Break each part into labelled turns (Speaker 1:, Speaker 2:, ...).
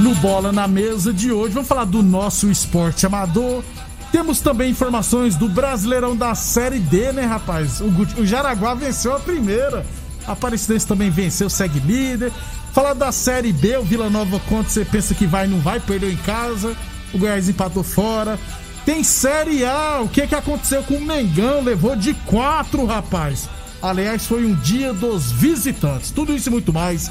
Speaker 1: No Bola na Mesa de hoje, vamos falar do nosso esporte amador. Temos também informações do Brasileirão da Série D, né, rapaz? O, o Jaraguá venceu a primeira. A Aparecidense também venceu, segue líder. Falar da Série B, o Vila Nova, quando você pensa que vai, não vai, perdeu em casa. O Goiás empatou fora. Tem Série A, o que que aconteceu com o Mengão? Levou de quatro, rapaz. Aliás, foi um dia dos visitantes. Tudo isso e muito mais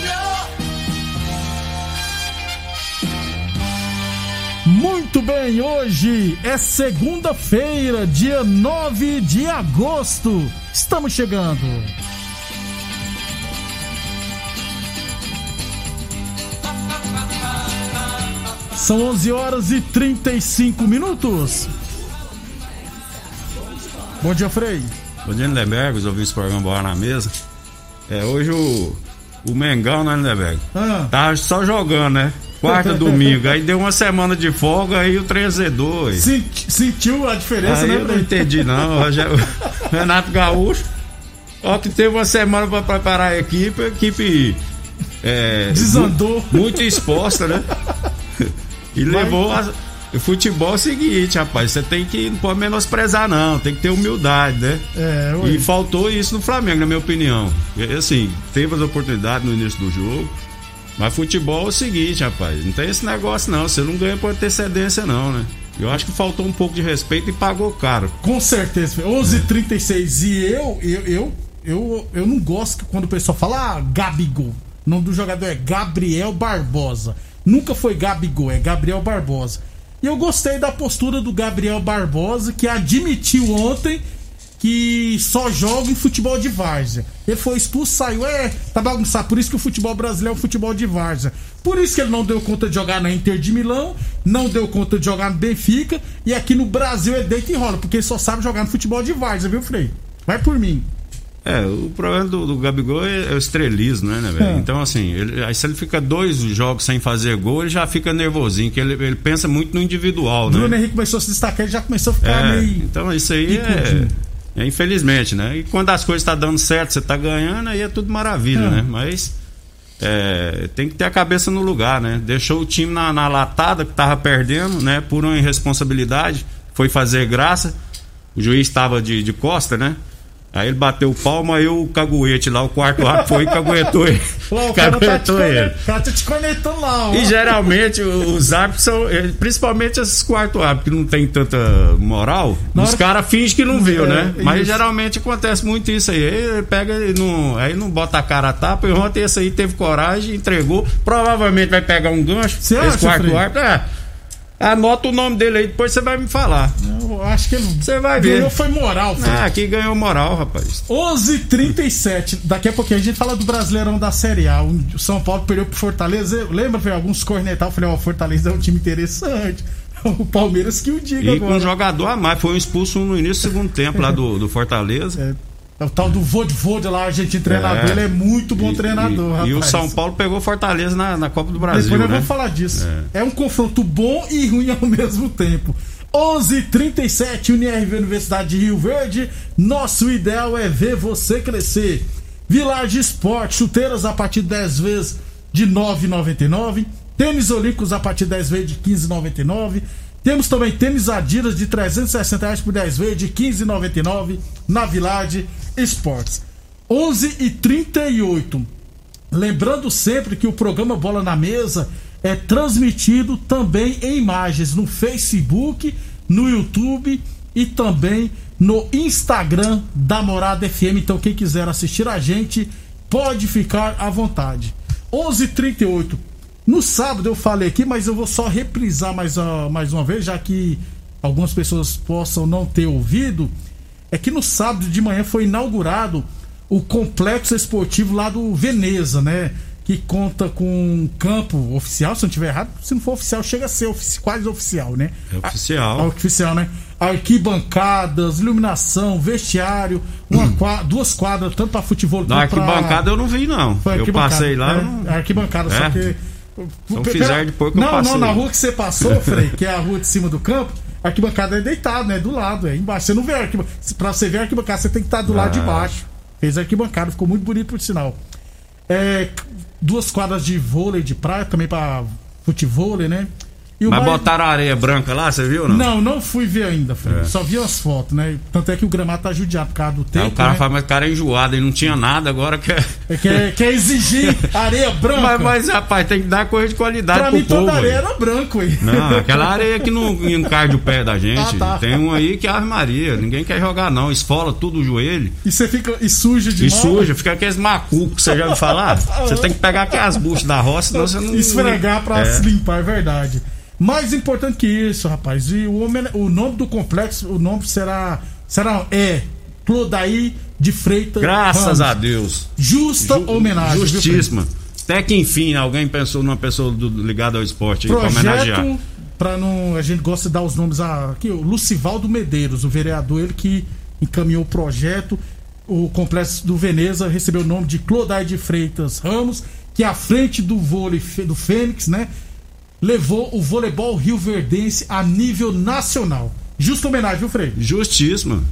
Speaker 1: Muito bem, hoje é segunda-feira, dia 9 de agosto. Estamos chegando. São 11 horas e 35 minutos. Bom dia, Frei.
Speaker 2: Bom dia, Lindeberg, os ouvintes do programa Bola na Mesa. É, hoje o, o Mengão, né, Lindeberg? Ah. Tava só jogando, né? Quarta, domingo. Aí deu uma semana de folga, aí o 3 Z2.
Speaker 1: Senti, sentiu a diferença,
Speaker 2: aí
Speaker 1: né,
Speaker 2: eu não entendi, não. Renato Gaúcho, ó, que teve uma semana para preparar a equipe, a equipe.
Speaker 1: É, Desandou.
Speaker 2: Muito, exposta, né? E levou a, o futebol é o seguinte, rapaz, você tem que não pode menosprezar não, tem que ter humildade, né? É, e faltou isso no Flamengo, na minha opinião. Assim, teve as oportunidades no início do jogo, mas futebol é o seguinte, rapaz, não tem esse negócio não, você não ganha por antecedência não, né? Eu acho que faltou um pouco de respeito e pagou caro.
Speaker 1: Com certeza. 11:36 é. e eu, eu eu eu eu não gosto quando o pessoal fala ah, Gabigol. O nome do jogador é Gabriel Barbosa. Nunca foi Gabigol, é Gabriel Barbosa. E eu gostei da postura do Gabriel Barbosa, que admitiu ontem que só joga em futebol de várzea. Ele foi expulso, saiu, é, tá bagunçado. Por isso que o futebol brasileiro é o futebol de várzea. Por isso que ele não deu conta de jogar na Inter de Milão, não deu conta de jogar no Benfica, e aqui no Brasil é deita e rola, porque ele só sabe jogar no futebol de várzea, viu, Frei? Vai por mim.
Speaker 2: É, o problema do, do Gabigol é, é, o estrelismo, né, né velho? É. Então, assim, ele, aí se ele fica dois jogos sem fazer gol, ele já fica nervosinho, que ele, ele pensa muito no individual,
Speaker 1: Bruno né? Bruno Henrique começou a se destacar, ele já começou a ficar é, meio.
Speaker 2: Então, isso aí é, é, infelizmente, né? E quando as coisas estão tá dando certo, você está ganhando, aí é tudo maravilha, é. né? Mas é, tem que ter a cabeça no lugar, né? Deixou o time na, na latada que tava perdendo, né? Por uma irresponsabilidade, foi fazer graça. O juiz estava de, de costa, né? Aí ele bateu palma, aí o caguete lá, o quarto árbitro foi e caguetou ele.
Speaker 1: o cara caguetou tá ele. O cara tá te conectando lá, ó.
Speaker 2: E geralmente os árbitros são, eh, principalmente esses quarto árbitros que não tem tanta moral, Na os caras fingem que não viu, é, né? Mas isso. geralmente acontece muito isso aí. Aí ele pega e não, aí não bota a cara a tapa, e ontem esse aí teve coragem, entregou. Provavelmente vai pegar um gancho. Você esse acha, quarto árbitro. É, Anota o nome dele aí, depois você vai me falar.
Speaker 1: Eu acho que
Speaker 2: Você vai ver.
Speaker 1: Ganhou foi moral,
Speaker 2: filho. Ah, aqui ganhou moral, rapaz.
Speaker 1: 11:37. Daqui a pouquinho a gente fala do Brasileirão da Série A. O São Paulo perdeu pro Fortaleza. Lembra, foi alguns cornetal, eu falei, ó, oh, Fortaleza é um time interessante. O Palmeiras que o diga
Speaker 2: e agora. com um jogador a mais, foi um expulso no início do segundo tempo lá do, do Fortaleza.
Speaker 1: É. É o tal do Vodvod lá, a gente treinador, é. ele é muito bom
Speaker 2: e,
Speaker 1: treinador,
Speaker 2: e,
Speaker 1: rapaz.
Speaker 2: E o São Paulo pegou Fortaleza na, na Copa do Brasil.
Speaker 1: Depois
Speaker 2: nós
Speaker 1: né? vamos falar disso. É. é. um confronto bom e ruim ao mesmo tempo. 11:37 UniRV Universidade de Rio Verde. Nosso ideal é ver você crescer. Village Esporte, chuteiras a partir de 10 vezes de 9,99. Tênis Olímpicos a partir de 10 vezes de 15,99. Temos também tênis Adidas de 360 reais por 10 vezes de 15,99 na Village Esportes. 11 e 38. Lembrando sempre que o programa Bola na Mesa é transmitido também em imagens no Facebook, no YouTube e também no Instagram da Morada FM. Então quem quiser assistir a gente pode ficar à vontade. 11:38. No sábado eu falei aqui, mas eu vou só reprisar mais, uh, mais uma vez, já que algumas pessoas possam não ter ouvido. É que no sábado de manhã foi inaugurado o complexo esportivo lá do Veneza, né? Que conta com um campo oficial, se não estiver errado, se não for oficial, chega a ser ofici quase oficial, né?
Speaker 2: É oficial.
Speaker 1: A, a oficial, né? Arquibancadas, iluminação, vestiário, hum. quadra, duas quadras, tanto para futebol
Speaker 2: quanto para. arquibancada eu não vi, não. Eu passei lá. É,
Speaker 1: não... Arquibancada, é. só que.
Speaker 2: Então fizer de pouco não.
Speaker 1: Não, na rua que você passou, Frei, que é a rua de cima do campo, a arquibancada é deitado, né? Do lado, é embaixo. Você não vê a arquibancada. Pra você ver a arquibancada, você tem que estar do ah. lado de ah. baixo. Fez arquibancada, ficou muito bonito por sinal. É, duas quadras de vôlei de praia, também para futevôlei, né?
Speaker 2: E Mas mais... botaram areia branca lá, você viu? Não,
Speaker 1: não, não fui ver ainda, Fred. É. Só vi as fotos, né? Tanto é que o gramado tá judiado por causa do tempo. É,
Speaker 2: o cara
Speaker 1: né?
Speaker 2: fala, mas o cara é enjoado, ele não tinha nada, agora quer.
Speaker 1: É, quer, quer exigir areia branca.
Speaker 2: Mas, mas, rapaz, tem que dar coisa de qualidade
Speaker 1: pra
Speaker 2: pro
Speaker 1: mim,
Speaker 2: povo.
Speaker 1: toda areia aí. era branco aí.
Speaker 2: Não, aquela areia que não encarde o pé da gente. Ah, tá. Tem um aí que é Ave Maria. Ninguém quer jogar, não. Esfola tudo o joelho.
Speaker 1: E você fica. E suja de
Speaker 2: E suja, fica aqueles macucos, você já ouviu falar? Você tem que pegar aquelas buchas da roça, senão você não.
Speaker 1: Esfregar pra é. se limpar, é verdade. Mais importante que isso, rapaz, e o, o nome do complexo, o nome será. Será. É. Clodaí de Freitas.
Speaker 2: Graças Ramos. a Deus.
Speaker 1: Justa Ju, homenagem.
Speaker 2: Justíssima. Até que enfim alguém pensou numa pessoa do, ligada ao esporte
Speaker 1: para homenagear. Pra não, a gente gosta de dar os nomes a, aqui, o Lucivaldo Medeiros, o vereador, ele que encaminhou o projeto. O complexo do Veneza recebeu o nome de Clodaí de Freitas Ramos, que é à frente do vôlei do Fênix, né? Levou o voleibol Rio Verdense a nível nacional. Justa homenagem, viu, Frei?
Speaker 2: Justíssima.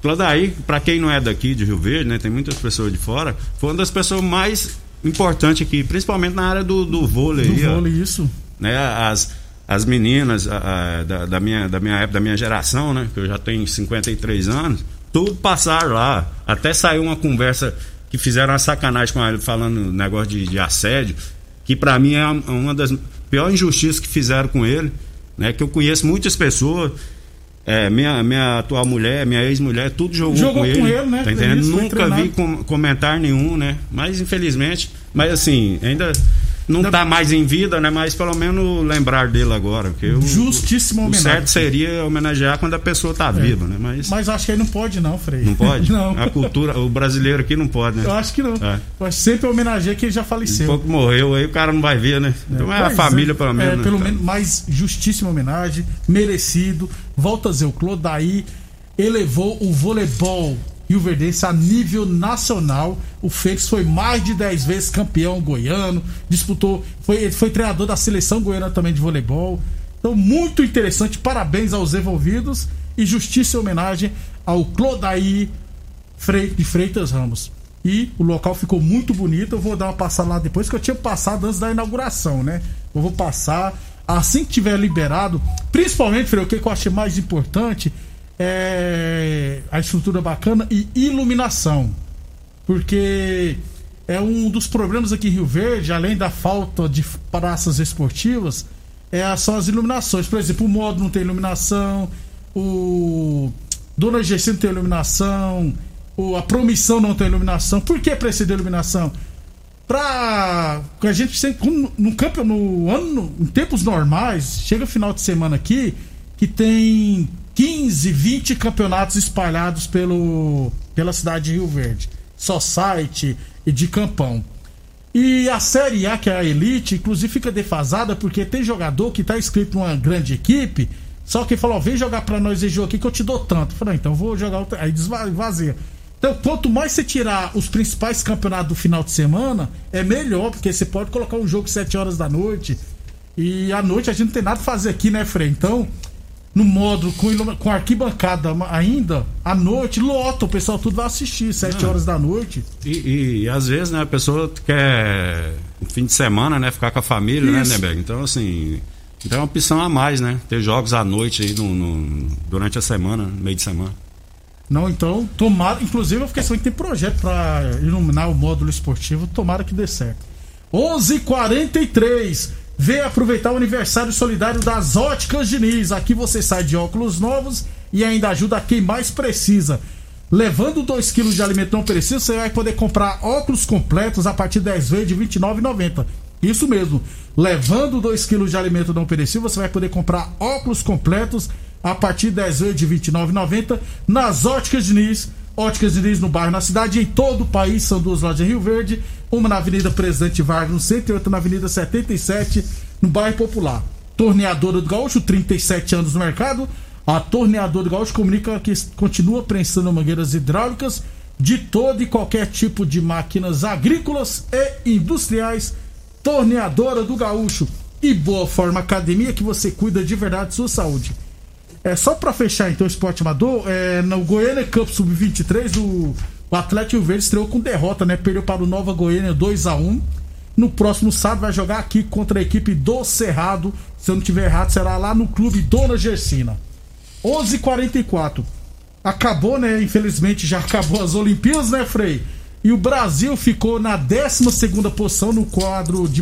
Speaker 2: Claudaí, para quem não é daqui de Rio Verde, né, tem muitas pessoas de fora, foi uma das pessoas mais importantes aqui, principalmente na área do, do vôlei.
Speaker 1: Do vôlei, isso.
Speaker 2: Né, as, as meninas a, a, da, da, minha, da minha época, da minha geração, né, que eu já tenho 53 anos, tudo passaram lá. Até saiu uma conversa que fizeram uma sacanagem com ele, falando negócio de, de assédio, que para mim é uma das pior injustiça que fizeram com ele, né? Que eu conheço muitas pessoas. É, minha, minha atual mulher, minha ex-mulher, tudo jogou, jogou com, ele, com ele. né? Tá entendendo? Nunca vi com, comentar nenhum, né? Mas infelizmente, mas assim, ainda não está mais em vida, né? Mas pelo menos lembrar dele agora. Porque o,
Speaker 1: Justíssimo
Speaker 2: homenagem. O certo seria homenagear quando a pessoa está é. viva, né? Mas,
Speaker 1: mas acho que aí não pode, não, Frei.
Speaker 2: Não pode? não. A cultura, o brasileiro aqui não pode, né?
Speaker 1: Eu acho que não. É. Eu sempre homenageia quem já faleceu.
Speaker 2: Um pouco morreu, aí o cara não vai ver, né? É. Então é, a família, pelo menos. É,
Speaker 1: né? pelo menos, mais justíssima homenagem, merecido. Volta a dizer, o Clodaí elevou o voleibol Rio Verdense a nível nacional. O Fênix foi mais de 10 vezes campeão goiano, disputou, foi, foi treinador da seleção goiana também de voleibol. Então, muito interessante. Parabéns aos envolvidos e justiça e homenagem ao Clodaí de Freitas Ramos. E o local ficou muito bonito. Eu vou dar uma passada lá depois, que eu tinha passado antes da inauguração, né? Eu vou passar assim que tiver liberado. Principalmente, Frei, o que eu achei mais importante é, a estrutura bacana e iluminação. Porque é um dos problemas aqui em Rio Verde, além da falta de praças esportivas, é, são as iluminações. Por exemplo, o modo não tem iluminação, o Dona GC não tem iluminação, o, a promissão não tem iluminação. Por que precisa de iluminação? Pra. A gente sempre. No campo, no ano, em tempos normais, chega final de semana aqui, que tem 15, 20 campeonatos espalhados pelo, pela cidade de Rio Verde. Só site e de campão. E a Série A, que é a Elite, inclusive fica defasada porque tem jogador que está inscrito numa grande equipe, só que falou: vem jogar para nós esse jogo aqui que eu te dou tanto. Falei: então vou jogar. Aí desvazia. Então, quanto mais você tirar os principais campeonatos do final de semana, é melhor, porque você pode colocar um jogo 7 horas da noite. E à noite a gente não tem nada a fazer aqui, né, Frei? Então, no módulo com, com arquibancada ainda, à noite, lota, o pessoal tudo vai assistir, 7 horas da noite.
Speaker 2: E, e, e, às vezes, né, a pessoa quer fim de semana, né, ficar com a família, né, Isso. né, Neberg? Então, assim, então é uma opção a mais, né? Ter jogos à noite aí no, no, durante a semana, no meio de semana.
Speaker 1: Não, então, tomara, inclusive eu fiquei sabendo que tem projeto para iluminar o módulo esportivo, tomara que dê certo. 11:43 Venha aproveitar o aniversário solidário das Óticas Diniz. Aqui você sai de óculos novos e ainda ajuda quem mais precisa. Levando 2 kg de alimento não perecível, você vai poder comprar óculos completos a partir de 10 vezes de R$ 29,90. Isso mesmo. Levando 2 kg de alimento não perecível, você vai poder comprar óculos completos a partir de 10 vezes de R$ 29,90 nas Óticas Diniz. Óticas Diniz no bairro, na cidade e em todo o país. São duas lojas em Rio Verde uma na Avenida Presidente Vargas, no centro, e outra na Avenida 77, no bairro Popular. Torneadora do Gaúcho, 37 anos no mercado. A Torneadora do Gaúcho comunica que continua prensando mangueiras hidráulicas de todo e qualquer tipo de máquinas agrícolas e industriais. Torneadora do Gaúcho e Boa Forma Academia que você cuida de verdade de sua saúde. É só para fechar então o esporte amador, é, no Goiânia Cup Sub-23, o o Atlético Verde estreou com derrota, né? Perdeu para o Nova Goiânia 2 a 1 No próximo sábado vai jogar aqui contra a equipe do Cerrado. Se eu não tiver errado, será lá no clube Dona Gersina. 11:44. Acabou, né? Infelizmente já acabou as Olimpíadas, né, Frei? E o Brasil ficou na 12 segunda posição no quadro de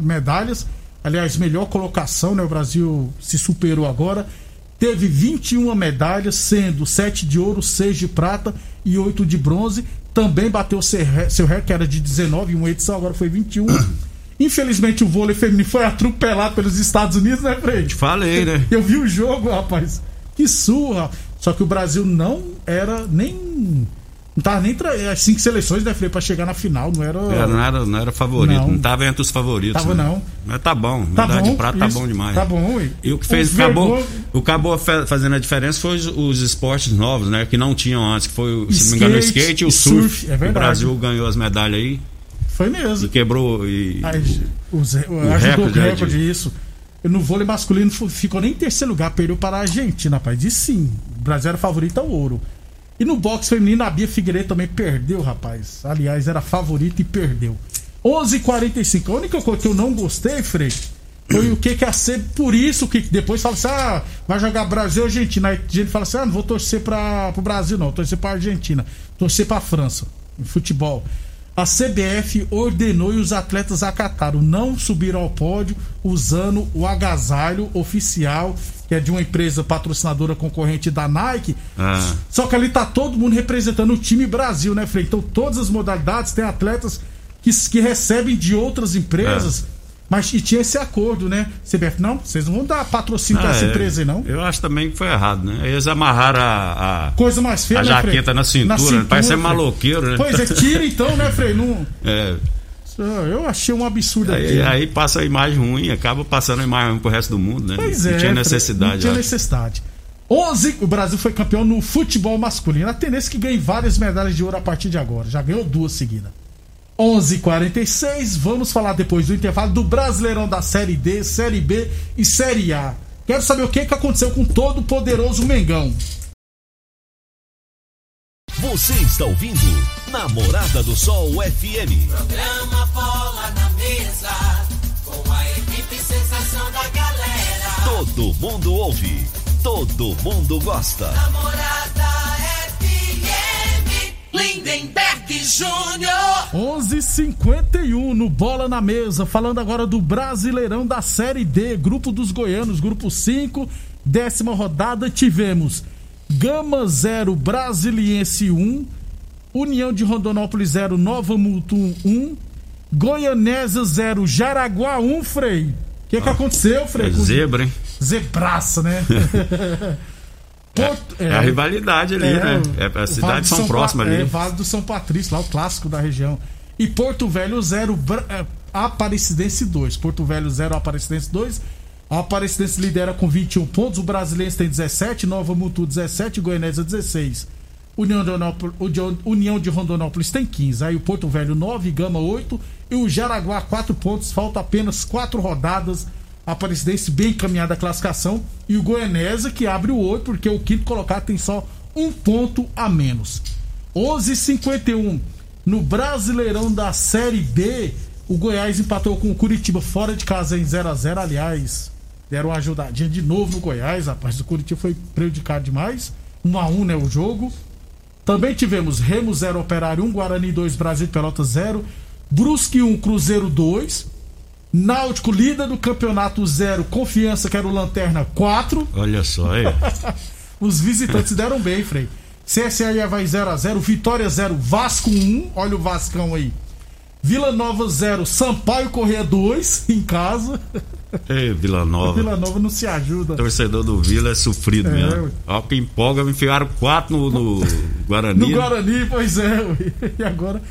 Speaker 1: medalhas. Aliás, melhor colocação, né? O Brasil se superou agora teve 21 medalhas, sendo 7 de ouro, 6 de prata e 8 de bronze. Também bateu seu, recorde, que era de 19 em uma edição, agora foi 21. Infelizmente o vôlei feminino foi atropelado pelos Estados Unidos, né, Fred?
Speaker 2: Falei, né?
Speaker 1: Eu vi o jogo, rapaz. Que surra. Só que o Brasil não era nem não tava nem tra... as cinco seleções, né, Frei, pra chegar na final, não era.
Speaker 2: É, não, era não era favorito, não. não tava entre os favoritos.
Speaker 1: Tava
Speaker 2: né?
Speaker 1: não.
Speaker 2: Mas tá bom, tá medalha bom, de prata tá isso, tá bom demais.
Speaker 1: Tá bom,
Speaker 2: e, e o que fez, o acabou, o que acabou fazendo a diferença foi os, os, esportes novos, né, que não tinham antes, que foi, se não me engano, o skate e o surf. surf. É verdade. O Brasil ganhou as medalhas aí.
Speaker 1: Foi mesmo.
Speaker 2: E quebrou. E,
Speaker 1: o, o, o recorde, recorde de... isso. No vôlei masculino ficou nem em terceiro lugar, perdeu para a Argentina, rapaz. E sim, o Brasil era favorito ao ouro. E no boxe feminino, a Bia Figueiredo também perdeu, rapaz. Aliás, era favorita e perdeu. 11:45. A única coisa que eu não gostei, Frei, foi o que que a. Por isso que depois fala assim: ah, vai jogar Brasil Argentina. Aí a gente fala assim: ah, não vou torcer para o Brasil, não. Torcer para Argentina. Torcer para França. Em futebol. A CBF ordenou e os atletas acataram, não subir ao pódio usando o agasalho oficial que é de uma empresa patrocinadora concorrente da Nike. Ah. Só que ali tá todo mundo representando o time Brasil, né, Frei? Então todas as modalidades tem atletas que, que recebem de outras empresas. Ah. Mas e tinha esse acordo, né? CBF, não, vocês não vão dar patrocínio ah, pra essa é, empresa aí, não.
Speaker 2: Eu acho também que foi errado, né? Eles amarraram a. a
Speaker 1: Coisa mais feia,
Speaker 2: A
Speaker 1: né,
Speaker 2: jaqueta na cintura, na cintura, parece ser maloqueiro, né?
Speaker 1: Pois é, tira então, né, Frei? Não... É. Eu achei um absurdo
Speaker 2: aí, aí passa a imagem ruim, acaba passando a imagem ruim pro resto do mundo, né?
Speaker 1: Pois não é,
Speaker 2: tinha necessidade. Não
Speaker 1: tinha necessidade. 11, o Brasil foi campeão no futebol masculino. A tendência é que ganhe várias medalhas de ouro a partir de agora. Já ganhou duas seguidas. 11:46. Vamos falar depois do intervalo do Brasileirão da Série D, Série B e Série A. Quero saber o que, que aconteceu com todo o poderoso Mengão.
Speaker 3: Você está ouvindo Namorada do Sol FM.
Speaker 4: Programa Bola na Mesa, com a equipe sensação da galera.
Speaker 3: Todo mundo ouve, todo mundo gosta.
Speaker 4: Namorada Lindenberg Júnior.
Speaker 1: 11:51 no Bola na Mesa, falando agora do Brasileirão da Série D, grupo dos goianos, grupo 5, décima rodada, tivemos Gama 0, Brasiliense 1, União de Rondonópolis 0, Nova Mutum 1, Goianésia 0, Jaraguá 1, Frei. O que, que ah, aconteceu, Frei? É
Speaker 2: zebra, hein?
Speaker 1: Zebraça, né?
Speaker 2: Porto, é, é, a rivalidade ali, é, né? É, as cidades são, são próximas ali.
Speaker 1: É, Vale do São Patrício, lá o clássico da região. E Porto Velho 0, é, Aparecidense 2. Porto Velho 0, Aparecidense 2. A Aparecidense lidera com 21 pontos, o Brasileiro tem 17, Nova Mutu 17, Goianésia 16. União de, União de Rondonópolis tem 15. Aí o Porto Velho 9, Gama 8 e o Jaraguá 4 pontos. Falta apenas 4 rodadas A Aparecidense bem encaminhada a classificação. E o Goianésia que abre o olho, porque o quinto colocado tem só um ponto a menos. 11:51 no Brasileirão da Série B, o Goiás empatou com o Curitiba fora de casa em 0 a 0 Aliás, deram uma ajudadinha de novo no Goiás, rapaz. O Curitiba foi prejudicado demais. 1 a 1 né, o jogo. Também tivemos Remo 0, Operário 1, Guarani 2, Brasil de Pelotas 0, Brusque 1, Cruzeiro 2, Náutico líder do campeonato 0, Confiança que era o Lanterna 4.
Speaker 2: Olha só aí.
Speaker 1: Os visitantes deram bem, Frei. CSA vai 0 a 0 Vitória 0, Vasco 1. Olha o Vascão aí. Vila Nova 0, Sampaio Correia 2 em casa.
Speaker 2: Ei, Vila Nova.
Speaker 1: Vila Nova não se ajuda.
Speaker 2: O torcedor do Vila é sofrido é, mesmo. Olha que empolga, me enfiaram 4 no, no Guarani.
Speaker 1: No Guarani, pois é. E agora,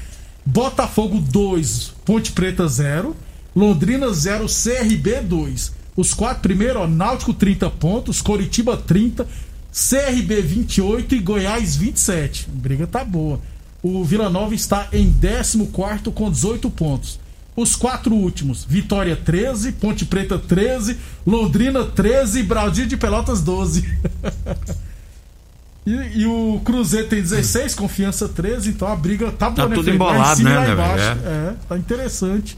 Speaker 1: Botafogo 2, Ponte Preta 0, Londrina 0, CRB 2. Os quatro primeiros, ó, Náutico 30 pontos, Coritiba 30, CRB 28 e Goiás 27. A briga tá boa. O Vila Nova está em 14 com 18 pontos. Os quatro últimos: Vitória 13, Ponte Preta 13, Londrina 13 e Brasil de Pelotas 12. e, e, o Cruzeiro tem 16, Confiança 13, então a briga tá boa,
Speaker 2: tá né, tudo embolado, né, né
Speaker 1: é. é, tá interessante.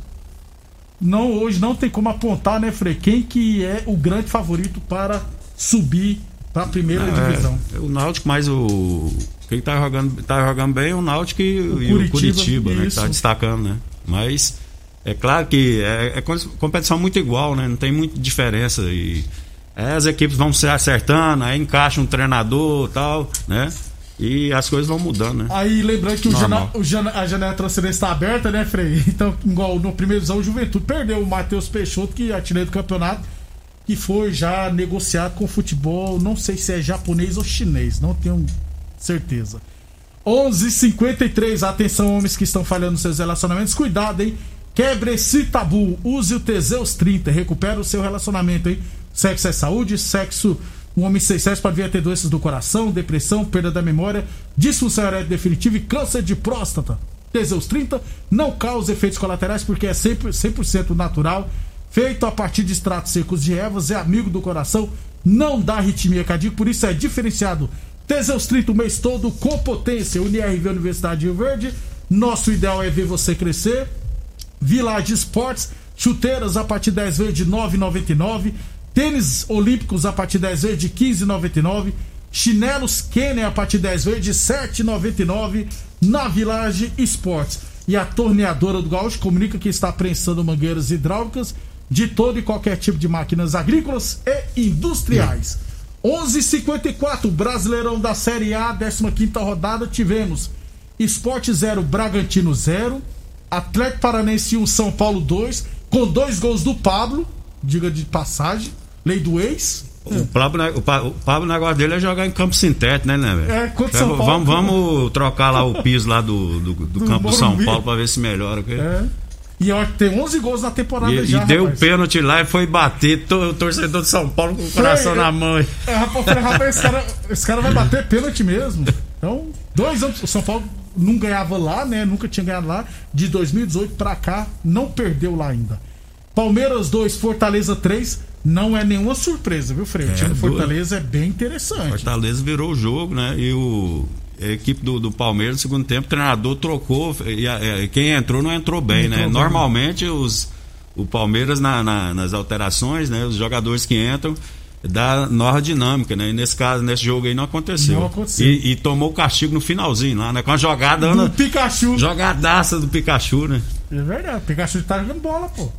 Speaker 1: Não, hoje não tem como apontar, né, Frei, quem que é o grande favorito para subir para a primeira é, divisão.
Speaker 2: É, o Náutico mais o quem tá jogando, tá jogando bem é o Náutico e o, e Curitiba, o Curitiba né, que tá destacando, né? Mas é claro que é, é competição muito igual, né? Não tem muita diferença e é, as equipes vão se acertando, aí encaixa um treinador tal, né? E as coisas vão mudando, né?
Speaker 1: Aí lembrando que o jana, o jana, a janela transferência está aberta, né, Frei? Então, igual no primeiro visão, o Juventude perdeu o Matheus Peixoto, que é artilheiro do campeonato que foi já negociado com futebol, não sei se é japonês ou chinês, não tenho certeza. 11:53 atenção homens que estão falhando seus relacionamentos, cuidado, hein? Quebre esse tabu, use o Teseus 30, recupera o seu relacionamento, hein? Sexo é saúde, sexo um homem sexo pode vir a ter doenças do coração, depressão, perda da memória, disfunção erétil definitiva e câncer de próstata. Teseus 30 não causa efeitos colaterais porque é 100%, 100 natural feito a partir de extratos secos de ervas, é amigo do coração, não dá arritmia cardíaca, por isso é diferenciado. Teseus 30 o mês todo com potência. UniRV Universidade de Rio Verde. Nosso ideal é ver você crescer. Village Esportes, chuteiras a partir de 10 vezes de 9,99. Tênis olímpicos a partir de 10 vezes de 15,99. Chinelos Kenner a partir de 10 vezes de 7,99 na Village Esportes. E a torneadora do Gaúcho comunica que está prensando mangueiras hidráulicas de todo e qualquer tipo de máquinas agrícolas e industriais. 11:54 Brasileirão da Série A, 15 rodada, tivemos Esporte 0, Bragantino 0, Atlético Paranense 1, São Paulo 2, com dois gols do Pablo, diga de passagem, lei do ex.
Speaker 2: O Pablo, o, Pablo, o negócio dele é jogar em campo sintético, né, né, velho?
Speaker 1: É, contra São Paulo.
Speaker 2: Vamos, vamos trocar lá o piso lá do, do, do, do campo São Paulo pra ver se melhora.
Speaker 1: É. E ó, tem 11 gols na temporada
Speaker 2: e,
Speaker 1: já.
Speaker 2: E deu o pênalti lá e foi bater o torcedor de São Paulo com o coração na mão.
Speaker 1: É, rapaz, rapaz esse, cara, esse cara vai bater pênalti mesmo. Então, dois anos. O São Paulo não ganhava lá, né? Nunca tinha ganhado lá. De 2018 pra cá, não perdeu lá ainda. Palmeiras 2, Fortaleza 3. Não é nenhuma surpresa, viu, Freire? É, o time do Fortaleza é bem interessante.
Speaker 2: Fortaleza virou o jogo, né? E o, a equipe do, do Palmeiras no segundo tempo, o treinador trocou e a, a, quem entrou não entrou bem, não né? Entrou Normalmente bem. os o Palmeiras na, na, nas alterações, né? Os jogadores que entram dá nova dinâmica, né? E nesse caso, nesse jogo aí não aconteceu.
Speaker 1: Não aconteceu.
Speaker 2: E, e tomou o castigo no finalzinho lá, né? Com a jogada.
Speaker 1: Do Pikachu.
Speaker 2: Jogadaça do Pikachu, né?
Speaker 1: É verdade, o Pikachu tá jogando bola, pô.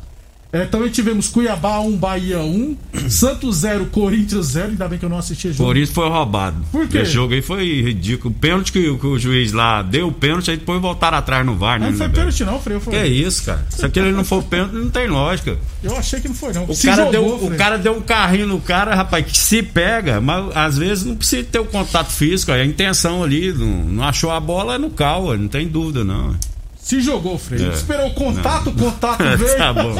Speaker 1: É, também tivemos Cuiabá 1, Bahia 1, Santos 0, Corinthians 0. Ainda bem que eu não assisti o jogo.
Speaker 2: Corinthians foi roubado.
Speaker 1: Por quê?
Speaker 2: Esse jogo aí foi ridículo. O pênalti que, que, o juiz lá deu o pênalti, aí depois voltaram atrás no VAR, né?
Speaker 1: Não foi pênalti, não, Freio. Foi...
Speaker 2: Que é isso, cara? Se aquele não for pênalti, não tem lógica.
Speaker 1: Eu achei que não foi, não.
Speaker 2: O, cara, jogou, deu, o cara deu um carrinho no cara, rapaz, que se pega, mas às vezes não precisa ter o contato físico, a intenção ali, não, não achou a bola é no cal, não tem dúvida, não.
Speaker 1: Se jogou, Freio. É. Esperou o contato, o contato veio.
Speaker 2: tá bom.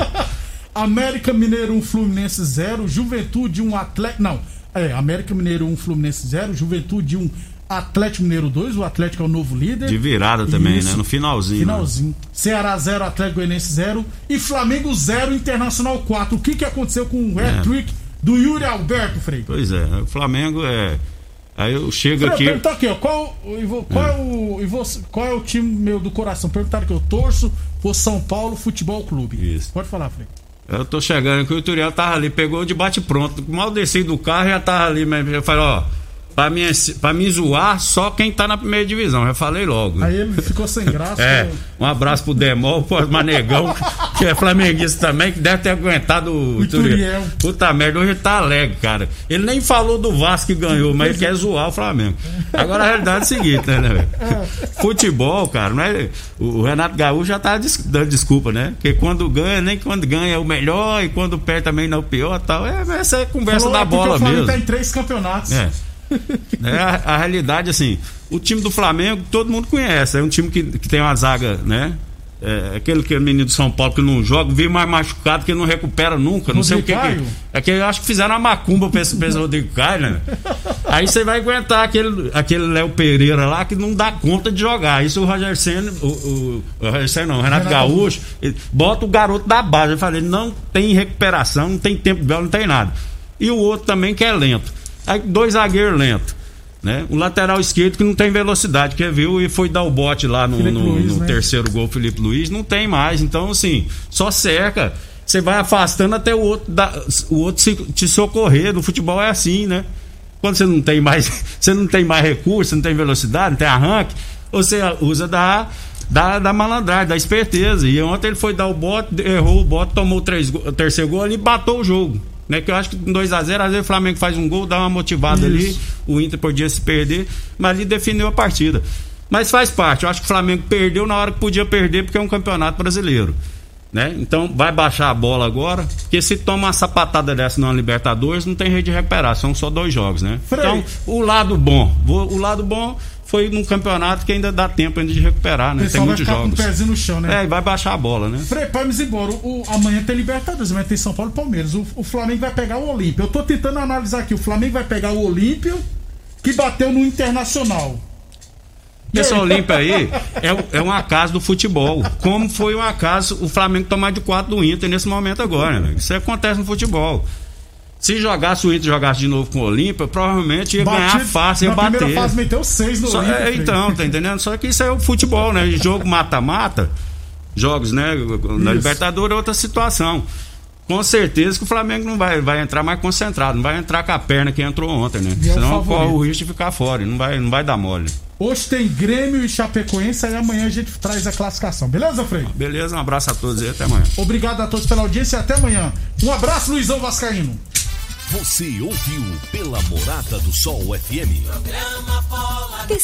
Speaker 1: América Mineiro 1, Fluminense 0, Juventude 1, Atlético. Não, é, América Mineiro 1, Fluminense 0, Juventude 1, Atlético Mineiro 2, o Atlético é o novo líder.
Speaker 2: De virada também, Isso. né? No finalzinho.
Speaker 1: Né? Finalzinho. Né? Ceará 0, Atlético Goianiense 0 e Flamengo 0, Internacional 4. O que, que aconteceu com o hat-trick é. do Yuri Alberto, Frei?
Speaker 2: Pois é, o Flamengo é. Aí eu chego Frei, aqui.
Speaker 1: Perguntar aqui, ó. Qual, qual, é. é o, qual é o time meu do coração? Perguntaram que eu torço por São Paulo Futebol Clube. Isso. Pode falar, Frei.
Speaker 2: Eu tô chegando aqui, o Turiel tava ali, pegou de bate pronto. Mal desci do carro já tava ali, mas eu falei, ó. Pra me, pra me zoar, só quem tá na primeira divisão, já falei logo.
Speaker 1: Aí ele ficou sem graça.
Speaker 2: é, um abraço pro Demol, pro Manegão, que é flamenguista também, que deve ter aguentado o Turiel. Puta merda, hoje tá alegre, cara. Ele nem falou do Vasco que ganhou, mas ele quer zoar o Flamengo. Agora a realidade é a seguinte, né, né Futebol, cara, não é, o Renato Gaúcho já tá dando desculpa, né? Porque quando ganha, nem quando ganha é o melhor, e quando perde também não é o pior tal. É, essa é conversa Falou, da bola mesmo. O
Speaker 1: tá em três campeonatos.
Speaker 2: É. É, a, a, realidade, assim, o time do Flamengo todo mundo conhece. É um time que, que tem uma zaga, né? É, aquele que é menino de São Paulo que não joga, vive mais machucado, que não recupera nunca, não Rodrigo sei o que. é que eu acho que fizeram uma macumba pra esse, pra esse Rodrigo Caio, né? Aí você vai aguentar aquele, aquele Léo Pereira lá que não dá conta de jogar. Isso o Roger Senna, o, o, o Roger Senna não, o Renato, Renato Gaúcho, bota o garoto da base. Eu falei, não tem recuperação, não tem tempo de bola, não tem nada. E o outro também que é lento. Aí dois zagueiros lentos. Né? O lateral esquerdo que não tem velocidade, que viu e foi dar o bote lá no, no, Luiz, no né? terceiro gol, Felipe Luiz, não tem mais. Então, assim, só cerca. Você vai afastando até o outro, da, o outro se, te socorrer. No futebol é assim, né? Quando você não tem mais, você não tem mais recurso, não tem velocidade, não tem arranque, você usa da, da, da malandragem, da esperteza. E ontem ele foi dar o bote, errou o bote, tomou o, três, o terceiro gol e matou o jogo né? Que eu acho que com 2 a 0 às vezes o Flamengo faz um gol, dá uma motivada Isso. ali, o Inter podia se perder, mas ali definiu a partida. Mas faz parte, eu acho que o Flamengo perdeu na hora que podia perder, porque é um campeonato brasileiro. Né? Então vai baixar a bola agora, porque se toma uma sapatada dessa na Libertadores, não tem rede de recuperar, são só dois jogos, né? Frei. Então, o lado bom, o lado bom foi num campeonato que ainda dá tempo ainda de recuperar, né? Tem muitos jogos. Com
Speaker 1: o pezinho no chão, né?
Speaker 2: É, e vai baixar a bola, né?
Speaker 1: Frei, vamos embora. O, amanhã tem Libertadores, amanhã tem São Paulo e Palmeiras. O, o Flamengo vai pegar o Olímpio. Eu tô tentando analisar aqui. O Flamengo vai pegar o Olímpio, que bateu no Internacional.
Speaker 2: Esse Olímpio aí é, é um acaso do futebol. Como foi um acaso o Flamengo tomar de 4 do Inter nesse momento agora, né? Isso acontece no futebol. Se jogasse o Inter jogasse de novo com o Olímpia, provavelmente ia ganhar fácil, ia bater. Na primeira
Speaker 1: fase meteu seis no Só,
Speaker 2: é, Então, tá entendendo? Só que isso é o futebol, né? Jogo mata-mata, jogos, né? Na Libertadores é outra situação. Com certeza que o Flamengo não vai, vai entrar mais concentrado, não vai entrar com a perna que entrou ontem, né? E é Senão corre o risco de ficar fora, não vai, não vai dar mole.
Speaker 1: Hoje tem Grêmio e Chapecoense, aí amanhã a gente traz a classificação. Beleza, Frei?
Speaker 2: Beleza, um abraço a todos e até amanhã.
Speaker 1: Obrigado a todos pela audiência e até amanhã. Um abraço, Luizão Vascaíno.
Speaker 3: Você ouviu pela Morada do Sol FM. Programa Bola